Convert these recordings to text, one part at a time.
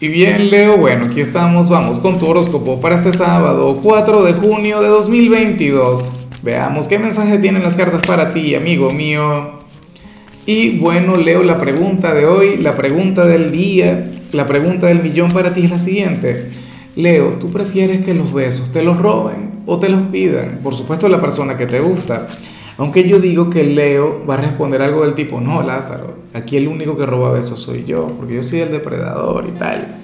Y bien, Leo, bueno, aquí estamos, vamos con tu horóscopo para este sábado, 4 de junio de 2022. Veamos qué mensaje tienen las cartas para ti, amigo mío. Y bueno, Leo, la pregunta de hoy, la pregunta del día, la pregunta del millón para ti es la siguiente. Leo, ¿tú prefieres que los besos te los roben o te los pidan? Por supuesto, la persona que te gusta. Aunque yo digo que Leo va a responder algo del tipo, no, Lázaro, aquí el único que roba besos soy yo, porque yo soy el depredador y tal.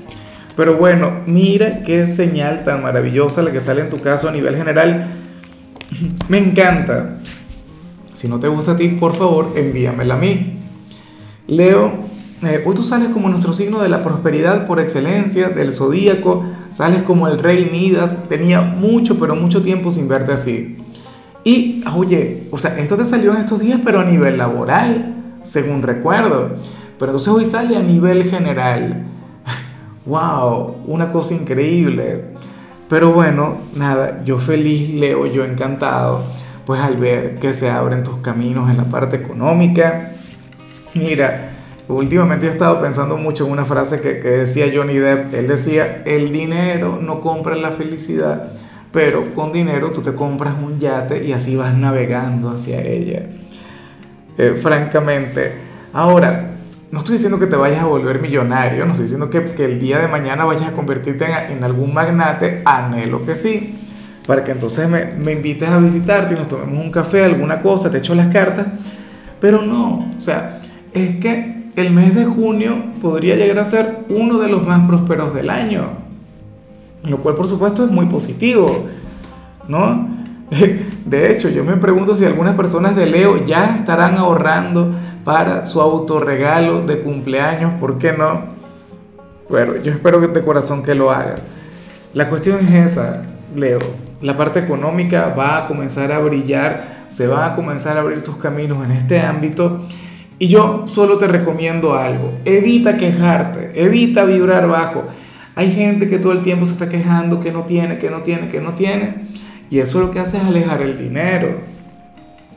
Pero bueno, mira qué señal tan maravillosa la que sale en tu caso a nivel general. Me encanta. Si no te gusta a ti, por favor, envíamela a mí. Leo, eh, hoy tú sales como nuestro signo de la prosperidad por excelencia, del zodíaco, sales como el rey Midas. Tenía mucho, pero mucho tiempo sin verte así. Y, oye, o sea, esto te salió en estos días, pero a nivel laboral, según recuerdo. Pero entonces hoy sale a nivel general. ¡Wow! Una cosa increíble. Pero bueno, nada, yo feliz, Leo, yo encantado, pues al ver que se abren tus caminos en la parte económica. Mira, últimamente he estado pensando mucho en una frase que, que decía Johnny Depp. Él decía, el dinero no compra la felicidad pero con dinero tú te compras un yate y así vas navegando hacia ella. Eh, francamente, ahora, no estoy diciendo que te vayas a volver millonario, no estoy diciendo que, que el día de mañana vayas a convertirte en, en, algún magnate, anhelo que sí, para que entonces me, me invites a visitarte y nos tomemos un café, alguna cosa, te echo las cartas, pero no, o sea, es que el mes de junio podría llegar a ser uno de los más prósperos del año lo cual por supuesto es muy positivo, ¿no? De hecho, yo me pregunto si algunas personas de Leo ya estarán ahorrando para su autorregalo de cumpleaños, ¿por qué no? Bueno, yo espero que de corazón que lo hagas. La cuestión es esa, Leo. La parte económica va a comenzar a brillar, se va a comenzar a abrir tus caminos en este ámbito. Y yo solo te recomiendo algo, evita quejarte, evita vibrar bajo hay gente que todo el tiempo se está quejando que no tiene, que no tiene, que no tiene. Y eso lo que hace es alejar el dinero.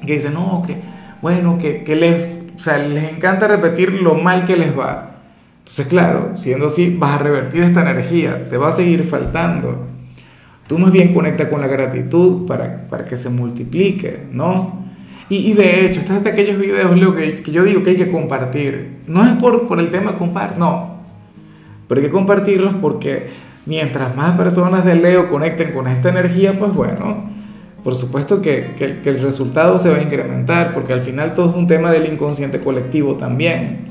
Que dice, no, que bueno, que, que les, o sea, les encanta repetir lo mal que les va. Entonces, claro, siendo así, vas a revertir esta energía, te va a seguir faltando. Tú más bien conecta con la gratitud para, para que se multiplique, ¿no? Y, y de hecho, este es de aquellos videos, que, que yo digo que hay que compartir. No es por, por el tema compartir, no, pero hay que compartirlos porque mientras más personas de Leo conecten con esta energía, pues bueno, por supuesto que, que, el resultado se va a incrementar, porque al final todo es un tema del inconsciente colectivo también.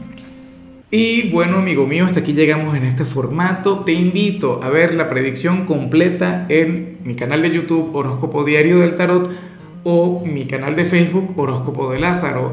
Y bueno, amigo mío, hasta aquí llegamos en este formato. Te invito a ver la predicción completa en mi canal de YouTube Horóscopo Diario del Tarot o mi canal de Facebook Horóscopo de Lázaro.